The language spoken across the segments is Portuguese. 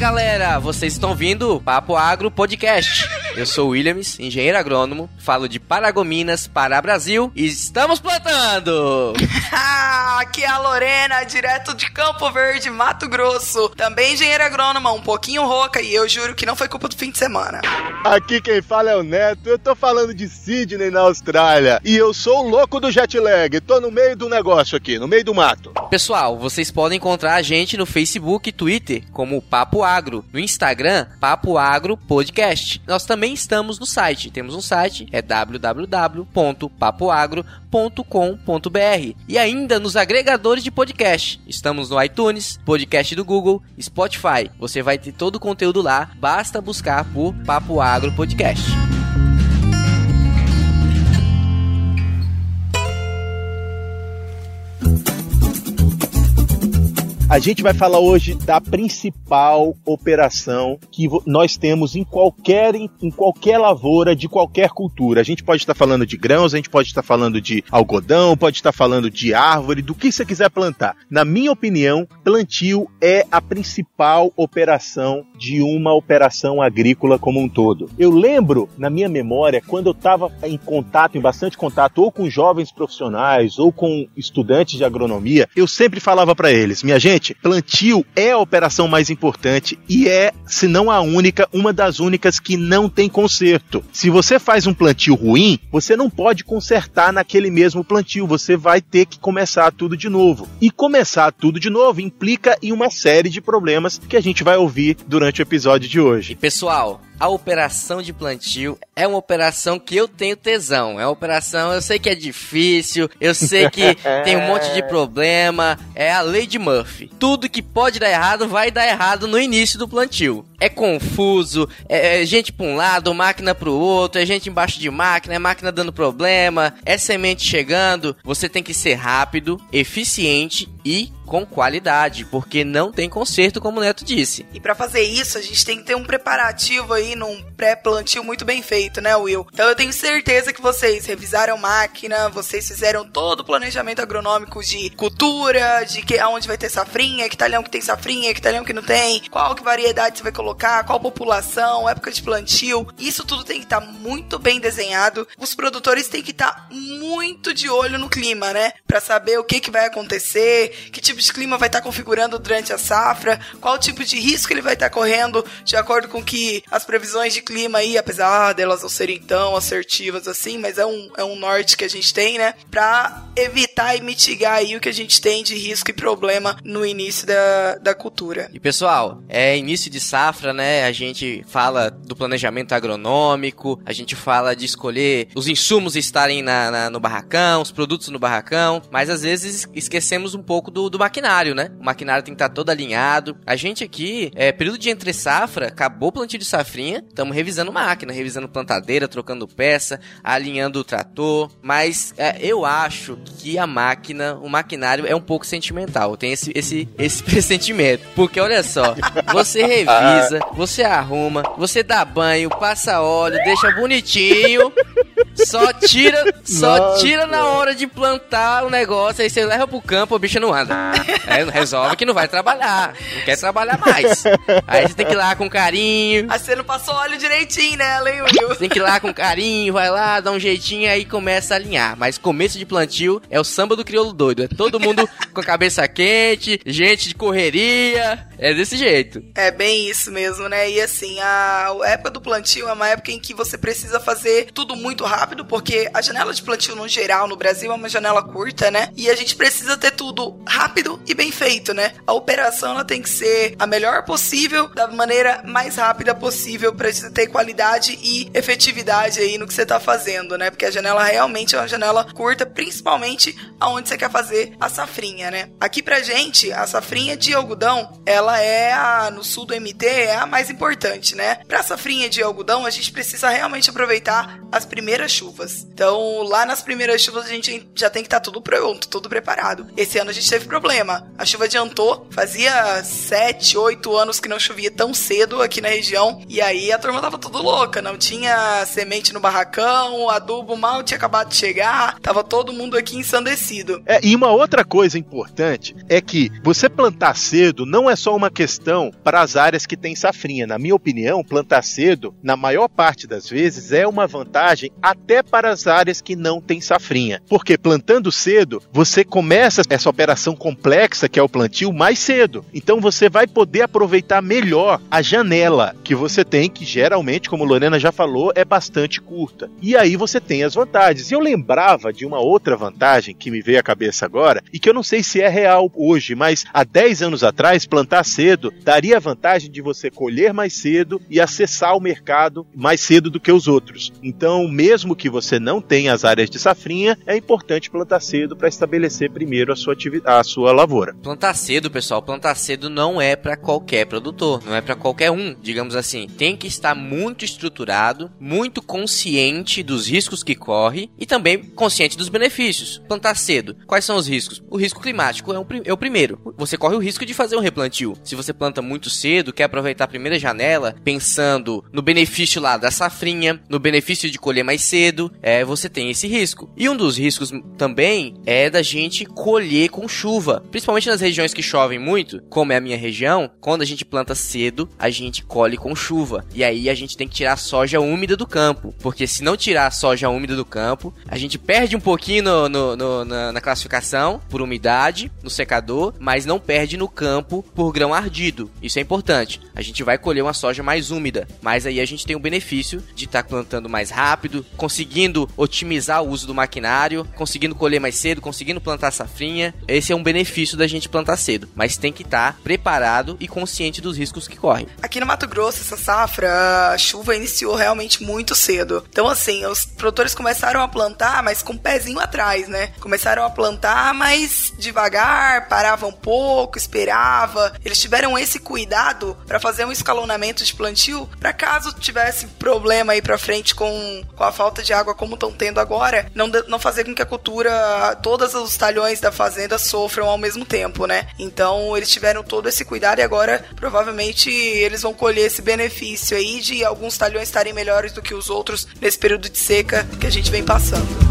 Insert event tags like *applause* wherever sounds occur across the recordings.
Galera, vocês estão ouvindo o Papo Agro Podcast. Eu sou o Williams, engenheiro agrônomo, falo de Paragominas, para Brasil e estamos plantando! *laughs* Aqui é a Lorena, direto de Campo Verde, Mato Grosso. Também engenheira agrônoma, um pouquinho rouca e eu juro que não foi culpa do fim de semana. Aqui quem fala é o Neto, eu tô falando de Sydney na Austrália e eu sou o louco do jet lag, tô no meio do negócio aqui, no meio do mato. Pessoal, vocês podem encontrar a gente no Facebook e Twitter como Papo Agro, no Instagram Papo Agro Podcast. Nós também estamos no site, temos um site, é www.papoagro.com.br e ainda nos agregadores de podcast. Estamos no iTunes, podcast do Google, Spotify. Você vai ter todo o conteúdo lá, basta buscar por Papo Agro Podcast. A gente vai falar hoje da principal operação que nós temos em qualquer, em qualquer lavoura de qualquer cultura. A gente pode estar falando de grãos, a gente pode estar falando de algodão, pode estar falando de árvore, do que você quiser plantar. Na minha opinião, plantio é a principal operação de uma operação agrícola como um todo. Eu lembro, na minha memória, quando eu estava em contato, em bastante contato, ou com jovens profissionais, ou com estudantes de agronomia, eu sempre falava para eles, minha gente, plantio é a operação mais importante e é, se não a única, uma das únicas que não tem conserto. Se você faz um plantio ruim, você não pode consertar naquele mesmo plantio, você vai ter que começar tudo de novo. E começar tudo de novo implica em uma série de problemas que a gente vai ouvir durante o episódio de hoje. E pessoal, a operação de plantio é uma operação que eu tenho tesão. É uma operação, eu sei que é difícil, eu sei que *laughs* tem um monte de problema. É a lei de Murphy. Tudo que pode dar errado vai dar errado no início do plantio. É confuso, é, gente para um lado, máquina para o outro, é gente embaixo de máquina, é máquina dando problema, é semente chegando. Você tem que ser rápido, eficiente e com qualidade, porque não tem conserto, como o Neto disse. E para fazer isso, a gente tem que ter um preparativo aí num pré-plantio muito bem feito, né, Will? Então eu tenho certeza que vocês revisaram máquina, vocês fizeram todo o planejamento agronômico de cultura, de que aonde vai ter safrinha, que talhão que tem safrinha, que talhão que não tem, qual que variedade você vai colocar, qual população, época de plantio. Isso tudo tem que estar tá muito bem desenhado. Os produtores têm que estar tá muito de olho no clima, né? Para saber o que que vai acontecer, que tipo de clima vai estar configurando durante a safra, qual tipo de risco ele vai estar correndo de acordo com que as previsões de clima aí, apesar delas não serem tão assertivas assim, mas é um, é um norte que a gente tem, né? Pra evitar e mitigar aí o que a gente tem de risco e problema no início da, da cultura. E pessoal, é início de safra, né? A gente fala do planejamento agronômico, a gente fala de escolher os insumos estarem na, na no barracão, os produtos no barracão, mas às vezes esquecemos um pouco do, do maquinário, né? O maquinário tem que estar todo alinhado. A gente aqui, é período de entre safra, acabou o plantio de safrinha, estamos revisando máquina, revisando plantadeira, trocando peça, alinhando o trator. Mas é, eu acho que a máquina, o maquinário é um pouco sentimental. Tem esse, esse, esse *laughs* pressentimento. Porque olha só, você revisa, *laughs* você arruma, você dá banho, passa óleo, deixa bonitinho. Só tira, só Nossa. tira na hora de plantar o negócio, aí você leva pro campo, o bicho não anda. Aí resolve que não vai trabalhar, não quer trabalhar mais. Aí você tem que ir lá com carinho, Aí você não passou óleo direitinho, né, hein, Will? tem que ir lá com carinho, vai lá, dá um jeitinho aí começa a alinhar. Mas começo de plantio é o samba do crioulo doido. É todo mundo *laughs* com a cabeça quente, gente de correria. É desse jeito. É bem isso mesmo, né? E assim, a época do plantio é uma época em que você precisa fazer tudo muito rápido, porque a janela de plantio no geral no Brasil é uma janela curta, né? E a gente precisa ter tudo rápido e bem feito, né? A operação ela tem que ser a melhor possível, da maneira mais rápida possível para ter qualidade e efetividade aí no que você tá fazendo, né? Porque a janela realmente é uma janela curta, principalmente aonde você quer fazer a safrinha, né? Aqui pra gente, a safrinha de algodão, ela é a no sul do MT é a mais importante, né? Pra safrinha de algodão, a gente precisa realmente aproveitar as primeiras chuvas. Então, lá nas primeiras chuvas a gente já tem que estar tá tudo pronto, tudo preparado. Esse ano a gente teve problema. A chuva adiantou, fazia 7, 8 anos que não chovia tão cedo aqui na região, e aí a turma tava tudo louca, não tinha semente no barracão, o adubo mal tinha acabado de chegar, tava todo mundo aqui ensandecido. É, e uma outra coisa importante é que você plantar cedo não é só uma questão para as áreas que têm safrinha. Na minha opinião, plantar cedo, na maior parte das vezes, é uma vantagem até para as áreas que não têm safrinha. Porque plantando cedo, você começa essa operação complexa que é o plantio mais cedo. Então você vai poder aproveitar melhor a janela que você tem, que geralmente, como Lorena já falou, é bastante curta. E aí você tem as vantagens. E eu lembrava de uma outra vantagem que me veio à cabeça agora, e que eu não sei se é real hoje, mas há 10 anos atrás, plantar cedo daria a vantagem de você colher mais cedo e acessar o mercado mais cedo do que os outros. Então, mesmo que você não tenha as áreas de safrinha, é importante plantar cedo para estabelecer primeiro a sua, a sua lavoura. Plantar cedo, pessoal, plantar cedo não é para qualquer produtor, não é para qualquer um, digamos assim. Tem que estar muito estruturado, muito consciente dos riscos que corre e também consciente dos benefícios. Plantar cedo, quais são os riscos? O risco climático é, é o primeiro. Você corre o risco de fazer um replantio. Se você planta muito cedo, quer aproveitar a primeira janela, pensando no benefício lá da safrinha, no benefício de colher mais cedo, é, você tem esse risco. E um dos riscos também é da gente colher com chuva, principalmente nas regiões que chovem muito, como é a minha região, quando a gente planta cedo, a gente colhe com chuva. E aí a gente tem que tirar a soja úmida do campo, porque se não tirar a soja úmida do campo, a gente perde um pouquinho no, no, no, na, na classificação por umidade no secador, mas não perde no campo por grão ardido. Isso é importante. A gente vai colher uma soja mais úmida, mas aí a gente tem o benefício de estar tá plantando mais rápido, conseguindo otimizar o uso do maquinário, conseguindo colher mais cedo, conseguindo plantar safrinha. Esse é um benefício da gente plantar cedo, mas tem que estar tá preparado e consciente dos riscos que correm. Aqui no Mato Grosso, essa safra, a chuva iniciou realmente muito cedo. Então, assim, os produtores começaram a plantar, mas com o um pezinho atrás, né? Começaram a plantar, mas devagar, paravam um pouco, esperava. Eles tiveram esse cuidado para fazer um escalonamento de plantio, para caso tivesse problema aí para frente com, com a falta de água como estão tendo agora, não, não fazer com que a cultura, todos os talhões da fazenda sofram ao mesmo tempo, né? Então eles tiveram todo esse cuidado e agora provavelmente eles vão colher esse benefício aí de alguns talhões estarem melhores do que os outros nesse período de seca que a gente vem passando.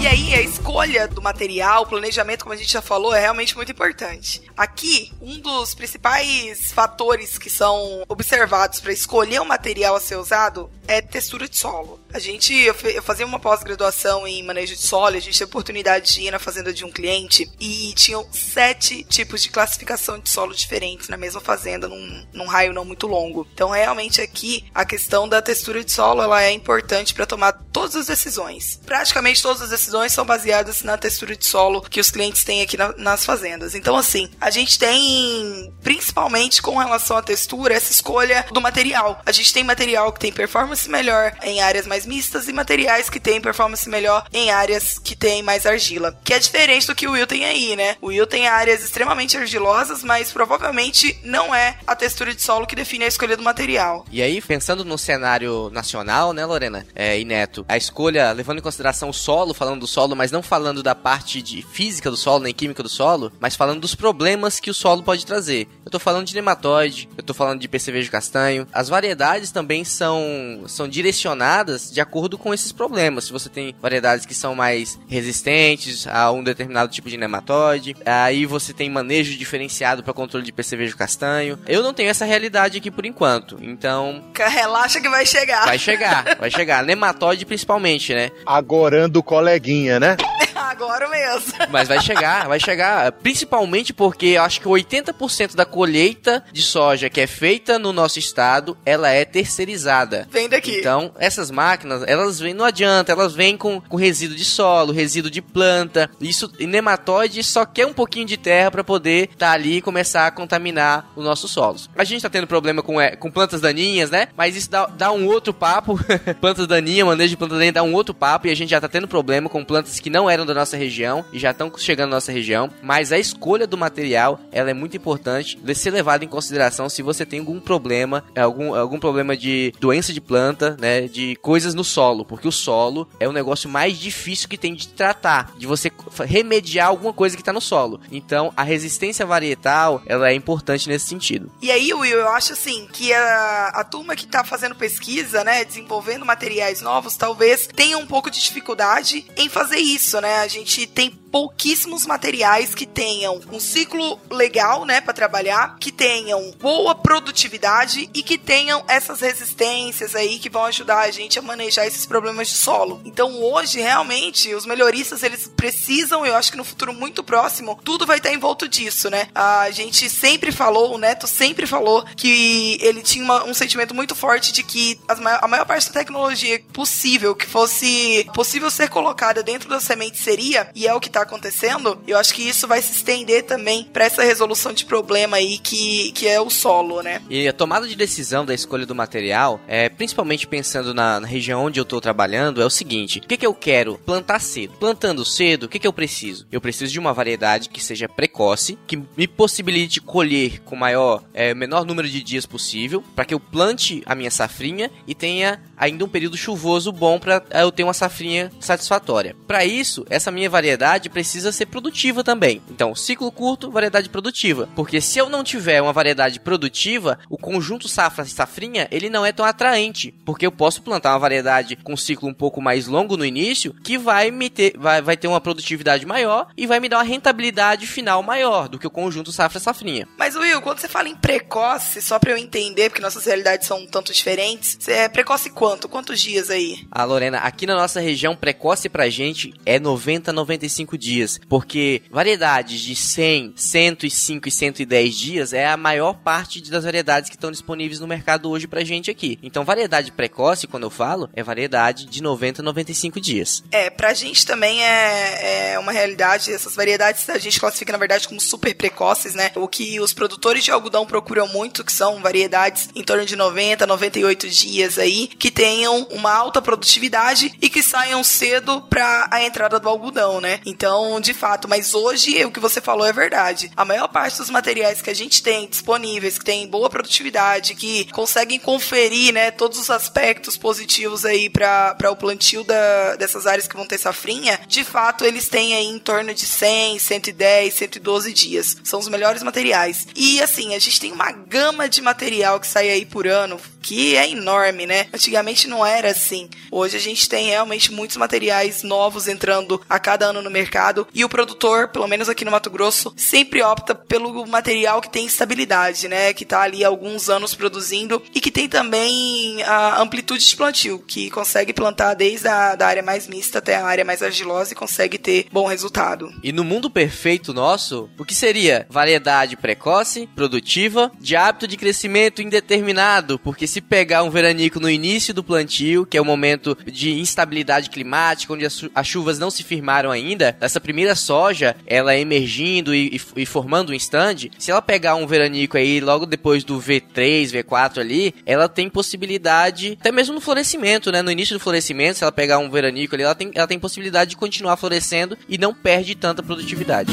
E aí, a escolha do material, o planejamento, como a gente já falou, é realmente muito importante. Aqui, um dos principais fatores que são observados para escolher o material a ser usado é textura de solo. A gente, eu, fazia uma pós-graduação em manejo de solo, a gente teve a oportunidade de ir na fazenda de um cliente e tinham sete tipos de classificação de solo diferentes na mesma fazenda, num, num raio não muito longo. Então, realmente aqui, a questão da textura de solo, ela é importante para tomar todas as decisões. Praticamente todas as decisões decisões são baseadas na textura de solo que os clientes têm aqui na, nas fazendas. Então, assim, a gente tem, principalmente com relação à textura, essa escolha do material. A gente tem material que tem performance melhor em áreas mais mistas e materiais que tem performance melhor em áreas que tem mais argila. Que é diferente do que o Will tem aí, né? O Will tem áreas extremamente argilosas, mas provavelmente não é a textura de solo que define a escolha do material. E aí, pensando no cenário nacional, né, Lorena é, e Neto, a escolha, levando em consideração o solo, falando do solo, mas não falando da parte de física do solo, nem química do solo, mas falando dos problemas que o solo pode trazer. Eu tô falando de nematóide, eu tô falando de percevejo castanho. As variedades também são, são direcionadas de acordo com esses problemas. Se você tem variedades que são mais resistentes a um determinado tipo de nematóide, aí você tem manejo diferenciado para controle de percevejo castanho. Eu não tenho essa realidade aqui por enquanto, então. Relaxa que vai chegar. Vai chegar, vai chegar. Nematóide principalmente, né? Agorando coleguinha né? *laughs* Agora mesmo. Mas vai chegar, vai chegar. Principalmente porque eu acho que 80% da colheita de soja que é feita no nosso estado, ela é terceirizada. Vem daqui. Então, essas máquinas, elas vêm, não adianta, elas vêm com, com resíduo de solo, resíduo de planta. Isso, nematóide só quer um pouquinho de terra para poder estar tá ali e começar a contaminar os nossos solos. A gente tá tendo problema com, é, com plantas daninhas, né? Mas isso dá, dá um outro papo. *laughs* plantas daninhas, manejo de plantas daninhas dá um outro papo e a gente já tá tendo problema com plantas que não eram da nossa região e já estão chegando na nossa região, mas a escolha do material ela é muito importante de ser levada em consideração se você tem algum problema, algum, algum problema de doença de planta, né, de coisas no solo, porque o solo é o negócio mais difícil que tem de tratar, de você remediar alguma coisa que está no solo. Então, a resistência varietal, ela é importante nesse sentido. E aí, Will, eu acho assim que a, a turma que está fazendo pesquisa, né, desenvolvendo materiais novos, talvez tenha um pouco de dificuldade em fazer isso, né? A gente tem pouquíssimos materiais que tenham um ciclo legal, né, para trabalhar, que tenham boa produtividade e que tenham essas resistências aí que vão ajudar a gente a manejar esses problemas de solo. Então, hoje, realmente, os melhoristas, eles precisam, eu acho que no futuro muito próximo, tudo vai estar envolto disso, né? A gente sempre falou, o Neto sempre falou que ele tinha uma, um sentimento muito forte de que a maior parte da tecnologia possível que fosse possível ser colocada dentro da semente seria, e é o que está acontecendo, eu acho que isso vai se estender também para essa resolução de problema aí que, que é o solo, né? E a tomada de decisão da escolha do material, é, principalmente pensando na, na região onde eu estou trabalhando, é o seguinte: o que, que eu quero plantar cedo? Plantando cedo, o que, que eu preciso? Eu preciso de uma variedade que seja precoce, que me possibilite colher com maior, é, menor número de dias possível, para que eu plante a minha safrinha e tenha ainda um período chuvoso bom para eu ter uma safrinha satisfatória. Para isso, essa minha variedade precisa ser produtiva também. Então, ciclo curto, variedade produtiva. Porque se eu não tiver uma variedade produtiva, o conjunto safra safrinha, ele não é tão atraente, porque eu posso plantar uma variedade com ciclo um pouco mais longo no início, que vai me ter vai, vai ter uma produtividade maior e vai me dar uma rentabilidade final maior do que o conjunto safra safrinha. Mas Will, quando você fala em precoce, só para eu entender, porque nossas realidades são um tanto diferentes, você é precoce quanto? Quantos dias aí? Ah, Lorena, aqui na nossa região precoce pra gente é 90 95 dias, porque variedades de 100, 105 e 110 dias é a maior parte das variedades que estão disponíveis no mercado hoje pra gente aqui. Então, variedade precoce, quando eu falo, é variedade de 90 a 95 dias. É, pra gente também é, é uma realidade, essas variedades a gente classifica, na verdade, como super precoces, né? O que os produtores de algodão procuram muito, que são variedades em torno de 90, 98 dias aí, que tenham uma alta produtividade e que saiam cedo para a entrada do algodão, né? Então, de fato, mas hoje o que você falou é verdade. A maior parte dos materiais que a gente tem disponíveis, que tem boa produtividade, que conseguem conferir, né, todos os aspectos positivos aí para o plantio da, dessas áreas que vão ter safrinha, de fato, eles têm aí em torno de 100, 110, 112 dias. São os melhores materiais. E assim, a gente tem uma gama de material que sai aí por ano, que é enorme, né? Antigamente não era assim. Hoje a gente tem realmente muitos materiais novos entrando a cada ano no mercado e o produtor, pelo menos aqui no Mato Grosso, sempre opta pelo material que tem estabilidade, né? Que tá ali há alguns anos produzindo e que tem também a amplitude de plantio, que consegue plantar desde a da área mais mista até a área mais argilosa e consegue ter bom resultado. E no mundo perfeito nosso, o que seria variedade precoce, produtiva, de hábito de crescimento indeterminado, porque se pegar um veranico no início do plantio, que é o momento de instabilidade climática, onde as chuvas não se firmaram ainda, essa primeira soja, ela emergindo e, e, e formando um stand, se ela pegar um veranico aí logo depois do V3, V4 ali, ela tem possibilidade, até mesmo no florescimento, né? No início do florescimento, se ela pegar um veranico ali, ela tem, ela tem possibilidade de continuar florescendo e não perde tanta produtividade.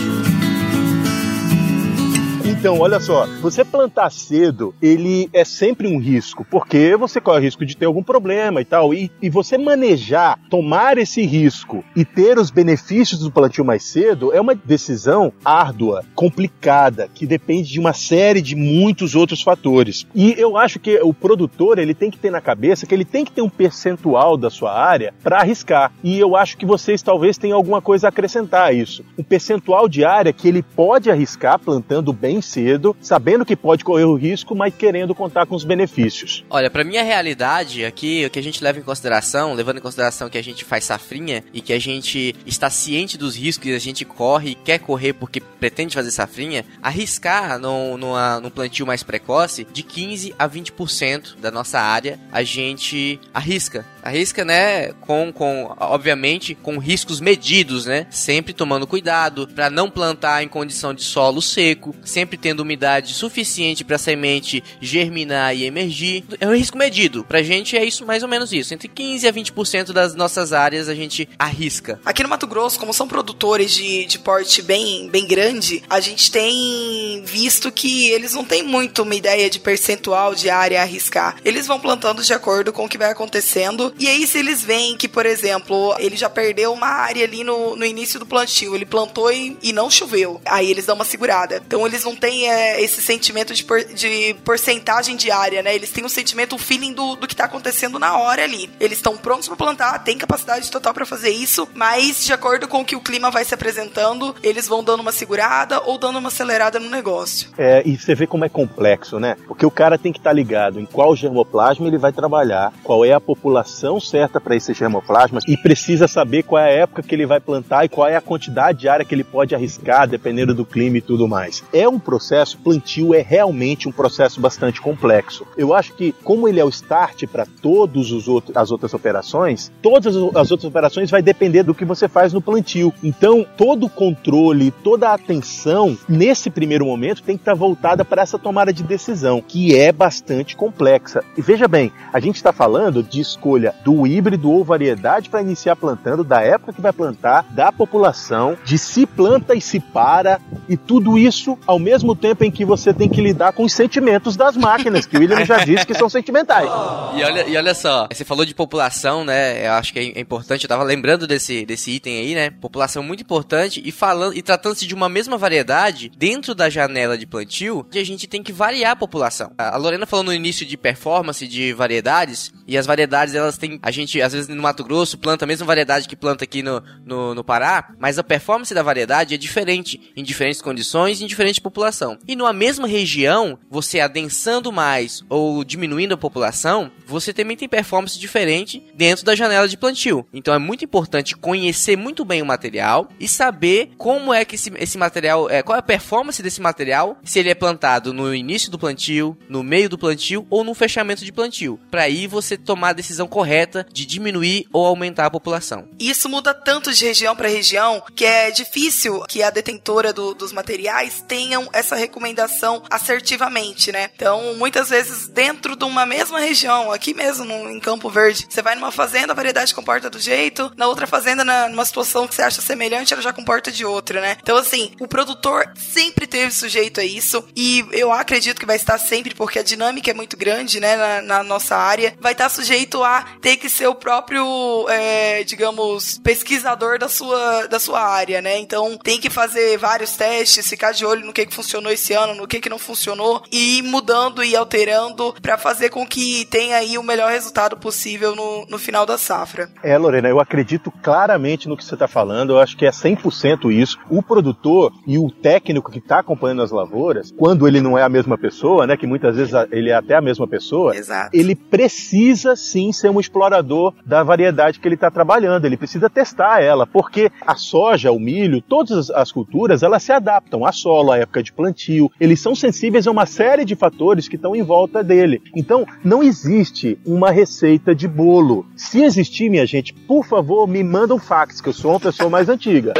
Então, olha só, você plantar cedo, ele é sempre um risco, porque você corre o risco de ter algum problema e tal. E, e você manejar, tomar esse risco e ter os benefícios do plantio mais cedo é uma decisão árdua, complicada, que depende de uma série de muitos outros fatores. E eu acho que o produtor ele tem que ter na cabeça que ele tem que ter um percentual da sua área para arriscar. E eu acho que vocês talvez tenham alguma coisa a acrescentar a isso. Um percentual de área que ele pode arriscar plantando bem cedo, sabendo que pode correr o risco, mas querendo contar com os benefícios. Olha, para minha realidade aqui, o que a gente leva em consideração, levando em consideração que a gente faz safrinha e que a gente está ciente dos riscos que a gente corre e quer correr porque pretende fazer safrinha, arriscar no, numa, num plantio mais precoce de 15 a 20% da nossa área a gente arrisca Arrisca, né, com, com obviamente, com riscos medidos, né? Sempre tomando cuidado para não plantar em condição de solo seco, sempre tendo umidade suficiente para a semente germinar e emergir. É um risco medido. Pra gente é isso mais ou menos isso. Entre 15 a 20% das nossas áreas a gente arrisca. Aqui no Mato Grosso, como são produtores de, de porte bem, bem grande, a gente tem visto que eles não têm muito uma ideia de percentual de área a arriscar. Eles vão plantando de acordo com o que vai acontecendo. E aí, se eles veem que, por exemplo, ele já perdeu uma área ali no, no início do plantio, ele plantou e, e não choveu, aí eles dão uma segurada. Então, eles não têm é, esse sentimento de, por, de porcentagem de área, né? Eles têm um sentimento, um feeling do, do que tá acontecendo na hora ali. Eles estão prontos para plantar, têm capacidade total para fazer isso, mas de acordo com o que o clima vai se apresentando, eles vão dando uma segurada ou dando uma acelerada no negócio. É, e você vê como é complexo, né? Porque o cara tem que estar tá ligado em qual germoplasma ele vai trabalhar, qual é a população certa para esse germoplasma e precisa saber qual é a época que ele vai plantar e qual é a quantidade de área que ele pode arriscar, dependendo do clima e tudo mais. É um processo, plantio é realmente um processo bastante complexo. Eu acho que, como ele é o start para todas as outras operações, todas as outras operações vai depender do que você faz no plantio. Então, todo o controle, toda a atenção, nesse primeiro momento, tem que estar voltada para essa tomada de decisão, que é bastante complexa. E veja bem, a gente está falando de escolha do híbrido ou variedade para iniciar plantando, da época que vai plantar, da população, de se planta e se para, e tudo isso ao mesmo tempo em que você tem que lidar com os sentimentos das máquinas, que o William já disse que são sentimentais. *laughs* E olha, e olha só, você falou de população, né? Eu acho que é importante, eu tava lembrando desse, desse item aí, né? População muito importante e falando e tratando-se de uma mesma variedade dentro da janela de plantio, a gente tem que variar a população. A Lorena falou no início de performance de variedades, e as variedades elas têm, a gente às vezes no Mato Grosso planta a mesma variedade que planta aqui no, no, no Pará, mas a performance da variedade é diferente em diferentes condições e em diferente população. E numa mesma região, você adensando mais ou diminuindo a população, você também tem performance diferente dentro da janela de plantio. Então é muito importante conhecer muito bem o material e saber como é que esse, esse material, é, qual é a performance desse material, se ele é plantado no início do plantio, no meio do plantio ou no fechamento de plantio. Para aí você tomar a decisão correta de diminuir ou aumentar a população. Isso muda tanto de região para região que é difícil que a detentora do, dos materiais tenham essa recomendação assertivamente, né? Então, muitas vezes dentro de uma mesma região, aqui mesmo em Campo Verde, você vai numa fazenda, a variedade comporta do jeito, na outra fazenda, na, numa situação que você acha semelhante, ela já comporta de outra, né? Então, assim, o produtor sempre teve sujeito a isso e eu acredito que vai estar sempre, porque a dinâmica é muito grande, né, na, na nossa área, vai estar sujeito a ter que ser o próprio, é, digamos, pesquisador da sua, da sua área, né? Então, tem que fazer vários testes, ficar de olho no que, que funcionou esse ano, no que, que não funcionou, e ir mudando e alterando para fazer com que tenha aí o melhor resultado possível no, no final da safra. É, Lorena, eu acredito claramente no que você está falando, eu acho que é 100% isso. O produtor e o técnico que está acompanhando as lavouras, quando ele não é a mesma pessoa, né, que muitas vezes ele é até a mesma pessoa, Exato. ele precisa sim ser um explorador da variedade que ele está trabalhando, ele precisa testar ela, porque a soja, o milho, todas as culturas, elas se adaptam a solo, à época de plantio, eles são sensíveis a uma série de fatores que estão em volta dele. Então, não existe uma receita de bolo. Se existir, minha gente, por favor, me manda um fax, que eu sou uma pessoa mais antiga.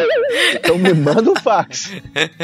Então me manda um fax.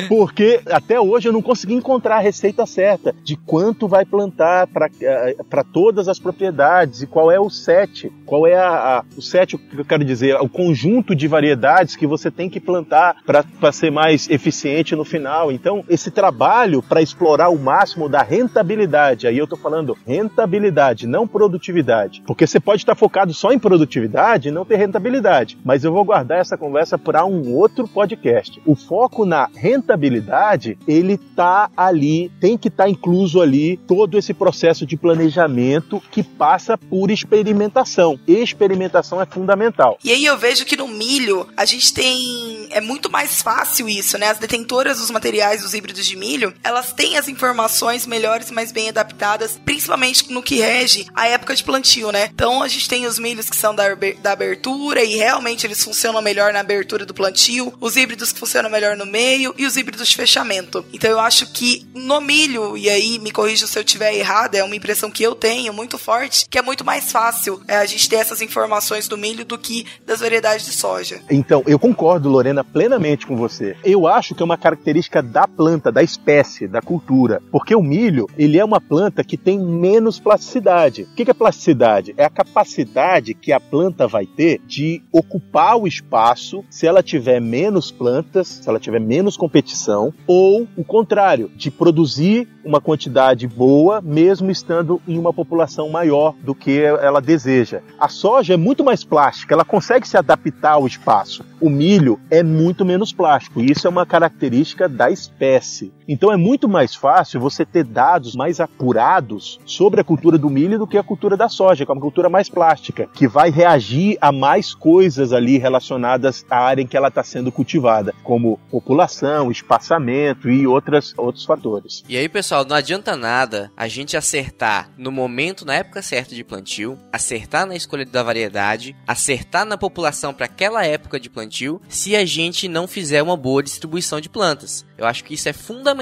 Porque até hoje eu não consegui encontrar a receita certa de quanto vai plantar para eh, todas as propriedades e qual é o set, qual é a, a, o set, que eu quero dizer, o conjunto de variedades que você tem que plantar para ser mais eficiente no final. Então, esse trabalho para explorar o máximo da rentabilidade, aí eu estou falando rentabilidade, não produtividade. Porque você pode estar focado só em produtividade e não ter rentabilidade. Mas eu vou guardar essa conversa para um outro podcast. O foco na rentabilidade, ele tá ali, tem que estar tá incluso ali todo esse processo de planejamento que passa por experimentação. Experimentação é fundamental. E aí eu vejo que no milho a gente tem é muito mais fácil isso, né? As detentoras dos materiais dos híbridos de milho, elas têm as informações melhores, mais bem adaptadas, principalmente no que rege a época de plantio, né? Então a gente tem os milhos que são da, da abertura e realmente eles funcionam melhor na abertura do plantio, os híbridos que funcionam melhor no meio e os híbridos de fechamento. Então eu acho que no milho, e aí me corrija se eu estiver errado, é uma impressão que eu tenho muito forte, que é muito mais fácil é, a gente ter essas informações do milho do que das variedades de soja. Então, eu concordo, Lorena, plenamente com você. Eu acho que é uma característica da planta, da espécie, da cultura. Porque o milho, ele é uma planta que tem menos plasticidade. O que é plasticidade? É a capacidade que a planta vai ter de ocupar o espaço se ela tiver menos plantas, se ela tiver menos competição, ou o contrário, de produzir uma quantidade boa, mesmo estando em uma população maior do que ela deseja. A soja é muito mais plástica, ela consegue se adaptar ao espaço. O milho é muito menos plástico, e isso é uma característica da espécie. Então é muito mais fácil você ter dados mais apurados sobre a cultura do milho do que a cultura da soja, que é uma cultura mais plástica, que vai reagir a mais coisas ali relacionadas à área em que ela está sendo cultivada, como população, espaçamento e outras, outros fatores. E aí, pessoal, não adianta nada a gente acertar no momento, na época certa de plantio, acertar na escolha da variedade, acertar na população para aquela época de plantio, se a gente não fizer uma boa distribuição de plantas. Eu acho que isso é fundamental.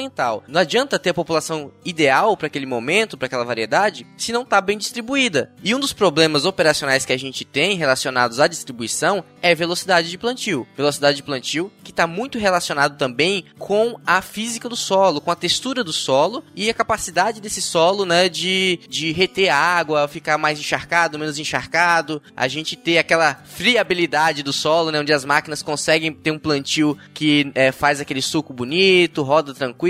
Não adianta ter a população ideal para aquele momento, para aquela variedade, se não está bem distribuída. E um dos problemas operacionais que a gente tem relacionados à distribuição é velocidade de plantio. Velocidade de plantio que está muito relacionado também com a física do solo, com a textura do solo e a capacidade desse solo, né, de, de reter água, ficar mais encharcado, menos encharcado, a gente ter aquela friabilidade do solo, né, onde as máquinas conseguem ter um plantio que é, faz aquele suco bonito, roda tranquilo.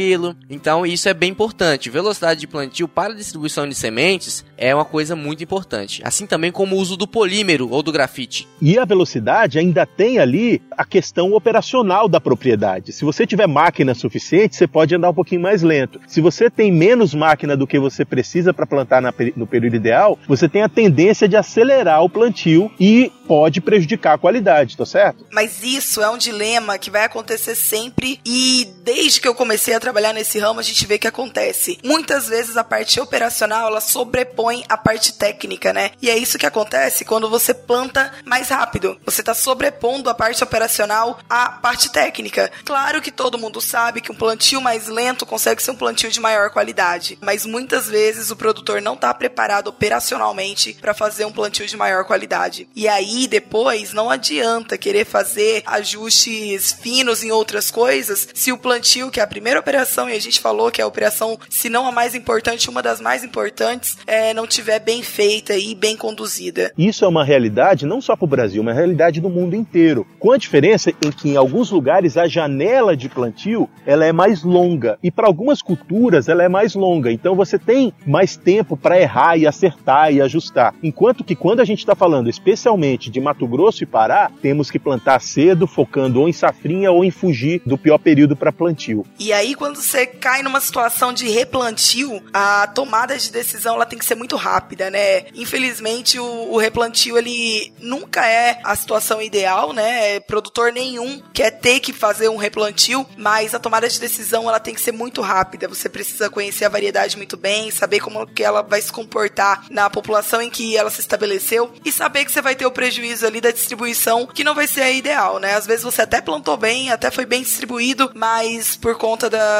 Então isso é bem importante. Velocidade de plantio para distribuição de sementes é uma coisa muito importante. Assim também como o uso do polímero ou do grafite. E a velocidade ainda tem ali a questão operacional da propriedade. Se você tiver máquina suficiente, você pode andar um pouquinho mais lento. Se você tem menos máquina do que você precisa para plantar no período ideal, você tem a tendência de acelerar o plantio e pode prejudicar a qualidade, tá certo? Mas isso é um dilema que vai acontecer sempre e desde que eu comecei a trabalhar nesse ramo a gente vê que acontece. Muitas vezes a parte operacional ela sobrepõe a parte técnica, né? E é isso que acontece quando você planta mais rápido. Você está sobrepondo a parte operacional à parte técnica. Claro que todo mundo sabe que um plantio mais lento consegue ser um plantio de maior qualidade, mas muitas vezes o produtor não está preparado operacionalmente para fazer um plantio de maior qualidade. E aí depois não adianta querer fazer ajustes finos em outras coisas se o plantio, que é a primeira operação, e a gente falou que é a operação, se não a mais importante, uma das mais importantes, é, não tiver bem feita e bem conduzida. Isso é uma realidade não só para o Brasil, uma realidade do mundo inteiro. Com a diferença em que em alguns lugares a janela de plantio ela é mais longa e para algumas culturas ela é mais longa. Então você tem mais tempo para errar e acertar e ajustar. Enquanto que quando a gente está falando especialmente de Mato Grosso e Pará, temos que plantar cedo, focando ou em safrinha ou em fugir do pior período para plantio. E aí quando você cai numa situação de replantio, a tomada de decisão ela tem que ser muito rápida, né? Infelizmente o, o replantio ele nunca é a situação ideal, né? Produtor nenhum quer ter que fazer um replantio, mas a tomada de decisão ela tem que ser muito rápida. Você precisa conhecer a variedade muito bem, saber como que ela vai se comportar na população em que ela se estabeleceu e saber que você vai ter o prejuízo ali da distribuição que não vai ser a ideal, né? Às vezes você até plantou bem, até foi bem distribuído, mas por conta da,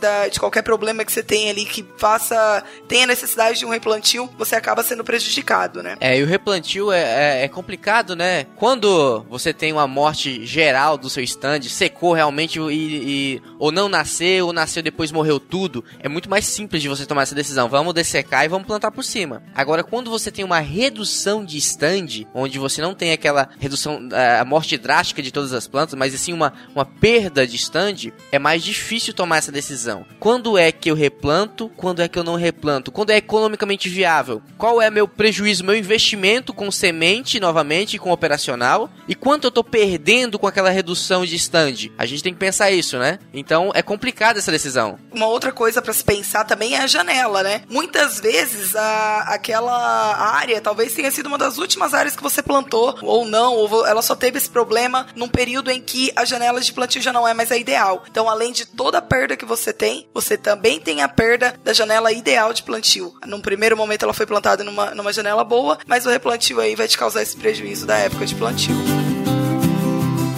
da de qualquer problema que você tem ali que faça tenha necessidade de um replantio, você acaba sendo prejudicado, né? É, e o replantio é, é, é complicado, né? Quando você tem uma morte geral do seu stand, secou realmente e, e, ou não nasceu, ou nasceu depois morreu tudo, é muito mais simples de você tomar essa decisão. Vamos dessecar e vamos plantar por cima. Agora, quando você tem uma redução de stand, onde você não tem aquela redução, a morte drástica de todas as plantas, mas assim uma, uma perda de stand, é mais difícil tomar essa decisão. Quando é que eu replanto? Quando é que eu não replanto? Quando é economicamente viável? Qual é meu prejuízo, meu investimento com semente novamente, com operacional? E quanto eu tô perdendo com aquela redução de stand? A gente tem que pensar isso, né? Então é complicada essa decisão. Uma outra coisa para se pensar também é a janela, né? Muitas vezes a, aquela área talvez tenha sido uma das últimas áreas que você plantou, ou não, ou ela só teve esse problema num período em que a janela de plantio já não é mais a ideal. Então, além de toda a perda que você tem, você também tem a perda da janela ideal de plantio. Num primeiro momento ela foi plantada numa, numa janela boa, mas o replantio aí vai te causar esse prejuízo da época de plantio.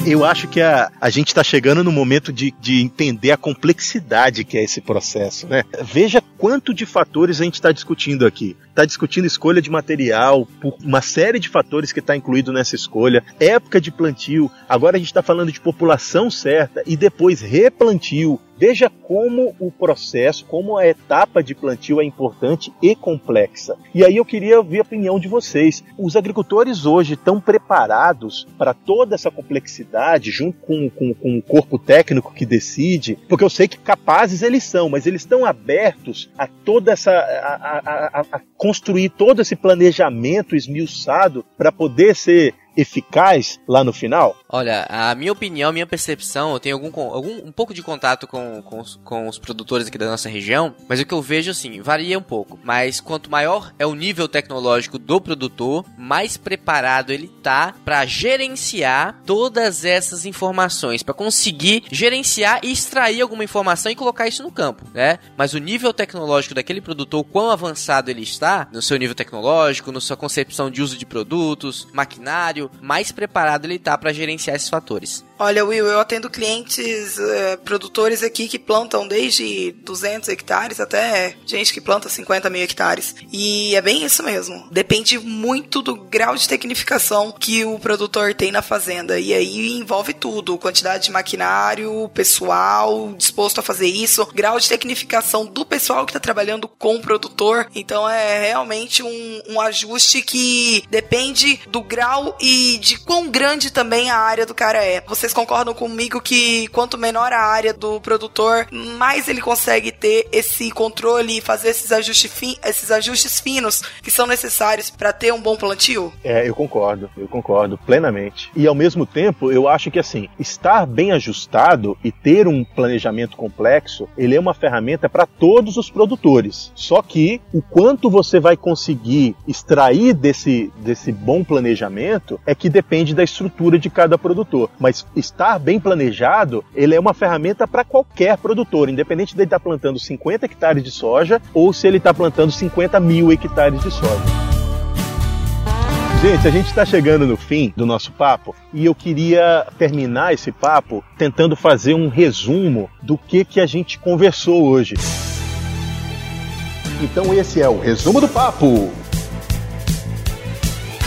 Eu acho que a, a gente está chegando no momento de, de entender a complexidade que é esse processo, né? Veja quanto de fatores a gente está discutindo aqui. Está discutindo escolha de material, por uma série de fatores que está incluído nessa escolha, época de plantio, agora a gente está falando de população certa e depois replantio, Veja como o processo, como a etapa de plantio é importante e complexa. E aí eu queria ouvir a opinião de vocês. Os agricultores hoje estão preparados para toda essa complexidade, junto com, com, com o corpo técnico que decide? Porque eu sei que capazes eles são, mas eles estão abertos a toda essa. a, a, a, a construir todo esse planejamento esmiuçado para poder ser eficaz lá no final? Olha, a minha opinião, minha percepção, eu tenho algum, algum um pouco de contato com, com os, com, os, produtores aqui da nossa região, mas o que eu vejo assim, varia um pouco. Mas quanto maior é o nível tecnológico do produtor, mais preparado ele tá para gerenciar todas essas informações, para conseguir gerenciar e extrair alguma informação e colocar isso no campo, né? Mas o nível tecnológico daquele produtor, quão avançado ele está, no seu nível tecnológico, na sua concepção de uso de produtos, maquinário, mais preparado ele tá para gerenciar esses fatores. Olha, Will, eu atendo clientes, é, produtores aqui que plantam desde 200 hectares até gente que planta 50 mil hectares. E é bem isso mesmo. Depende muito do grau de tecnificação que o produtor tem na fazenda. E aí envolve tudo: quantidade de maquinário, pessoal disposto a fazer isso, grau de tecnificação do pessoal que está trabalhando com o produtor. Então é realmente um, um ajuste que depende do grau e de quão grande também a área do cara é. Você vocês concordam comigo que quanto menor a área do produtor, mais ele consegue ter esse controle e fazer esses esses ajustes finos que são necessários para ter um bom plantio? É, eu concordo, eu concordo plenamente. E ao mesmo tempo, eu acho que assim, estar bem ajustado e ter um planejamento complexo, ele é uma ferramenta para todos os produtores. Só que o quanto você vai conseguir extrair desse, desse bom planejamento é que depende da estrutura de cada produtor. Mas estar bem planejado, ele é uma ferramenta para qualquer produtor, independente dele estar tá plantando 50 hectares de soja ou se ele está plantando 50 mil hectares de soja. Gente, a gente está chegando no fim do nosso papo e eu queria terminar esse papo tentando fazer um resumo do que, que a gente conversou hoje. Então esse é o resumo do papo.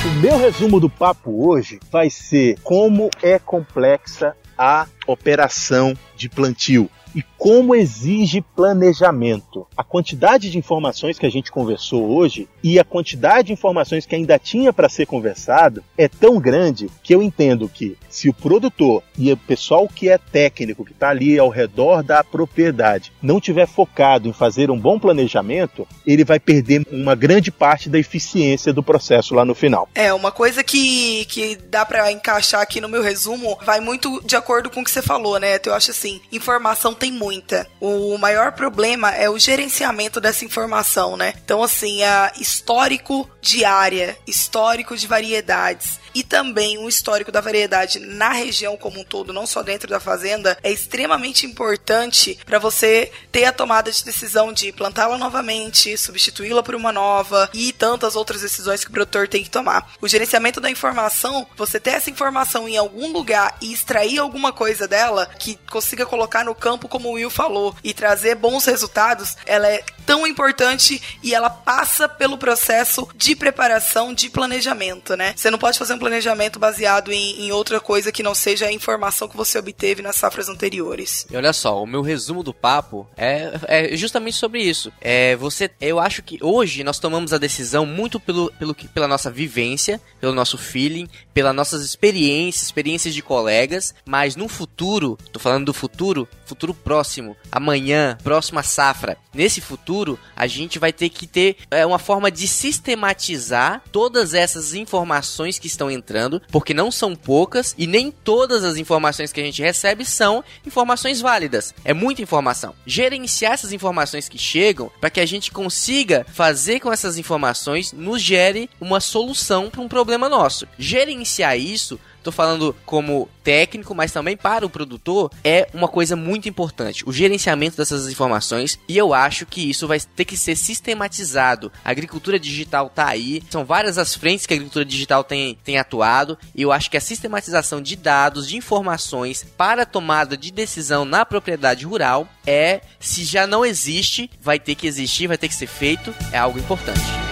O meu resumo do papo hoje vai ser como é complexa a operação de plantio e como exige planejamento. A quantidade de informações que a gente conversou hoje e a quantidade de informações que ainda tinha para ser conversado é tão grande que eu entendo que se o produtor e o pessoal que é técnico, que está ali ao redor da propriedade, não tiver focado em fazer um bom planejamento, ele vai perder uma grande parte da eficiência do processo lá no final. É, uma coisa que, que dá para encaixar aqui no meu resumo vai muito de acordo com o que você falou, né? Eu acho assim, informação tem muita. O maior problema é o gerenciamento dessa informação, né? Então, assim, é histórico de área, histórico de variedades e também um histórico da variedade na região como um todo, não só dentro da fazenda, é extremamente importante para você ter a tomada de decisão de plantá-la novamente, substituí-la por uma nova e tantas outras decisões que o produtor tem que tomar. O gerenciamento da informação, você ter essa informação em algum lugar e extrair alguma coisa dela que consiga colocar no campo, como o Will falou, e trazer bons resultados, ela é tão importante e ela passa pelo processo de preparação, de planejamento, né? Você não pode fazer um planejamento baseado em, em outra coisa que não seja a informação que você obteve nas safras anteriores. E olha só, o meu resumo do papo é, é justamente sobre isso. É você, eu acho que hoje nós tomamos a decisão muito pelo, pelo pela nossa vivência, pelo nosso feeling, pelas nossas experiências, experiências de colegas, mas no futuro, tô falando do futuro, futuro próximo, amanhã, próxima safra, nesse futuro a gente vai ter que ter é, uma forma de sistematizar todas essas informações que estão entrando, porque não são poucas e nem todas as informações que a gente recebe são informações válidas. É muita informação. Gerenciar essas informações que chegam para que a gente consiga fazer com essas informações nos gere uma solução para um problema nosso. Gerenciar isso tô falando como técnico, mas também para o produtor, é uma coisa muito importante. O gerenciamento dessas informações e eu acho que isso vai ter que ser sistematizado. A agricultura digital tá aí, são várias as frentes que a agricultura digital tem, tem atuado e eu acho que a sistematização de dados, de informações para tomada de decisão na propriedade rural é, se já não existe, vai ter que existir, vai ter que ser feito, é algo importante.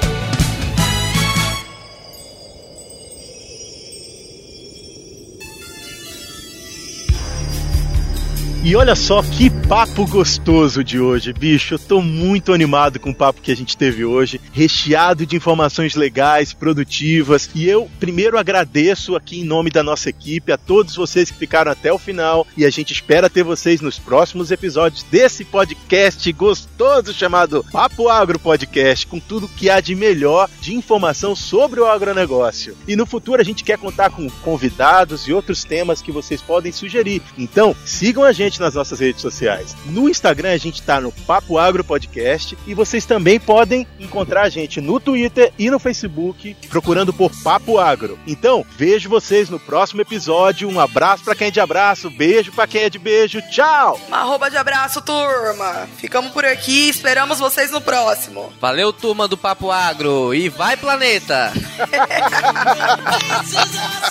E olha só que papo gostoso de hoje, bicho. Eu tô muito animado com o papo que a gente teve hoje, recheado de informações legais, produtivas. E eu primeiro agradeço aqui em nome da nossa equipe a todos vocês que ficaram até o final e a gente espera ter vocês nos próximos episódios desse podcast gostoso chamado Papo Agro Podcast, com tudo que há de melhor de informação sobre o agronegócio. E no futuro a gente quer contar com convidados e outros temas que vocês podem sugerir. Então, sigam a gente nas nossas redes sociais. No Instagram a gente tá no Papo Agro Podcast e vocês também podem encontrar a gente no Twitter e no Facebook procurando por Papo Agro. Então, vejo vocês no próximo episódio. Um abraço para quem é de abraço, beijo para quem é de beijo. Tchau. Uma arroba de abraço, turma. Ficamos por aqui, esperamos vocês no próximo. Valeu, turma do Papo Agro e vai planeta. *laughs*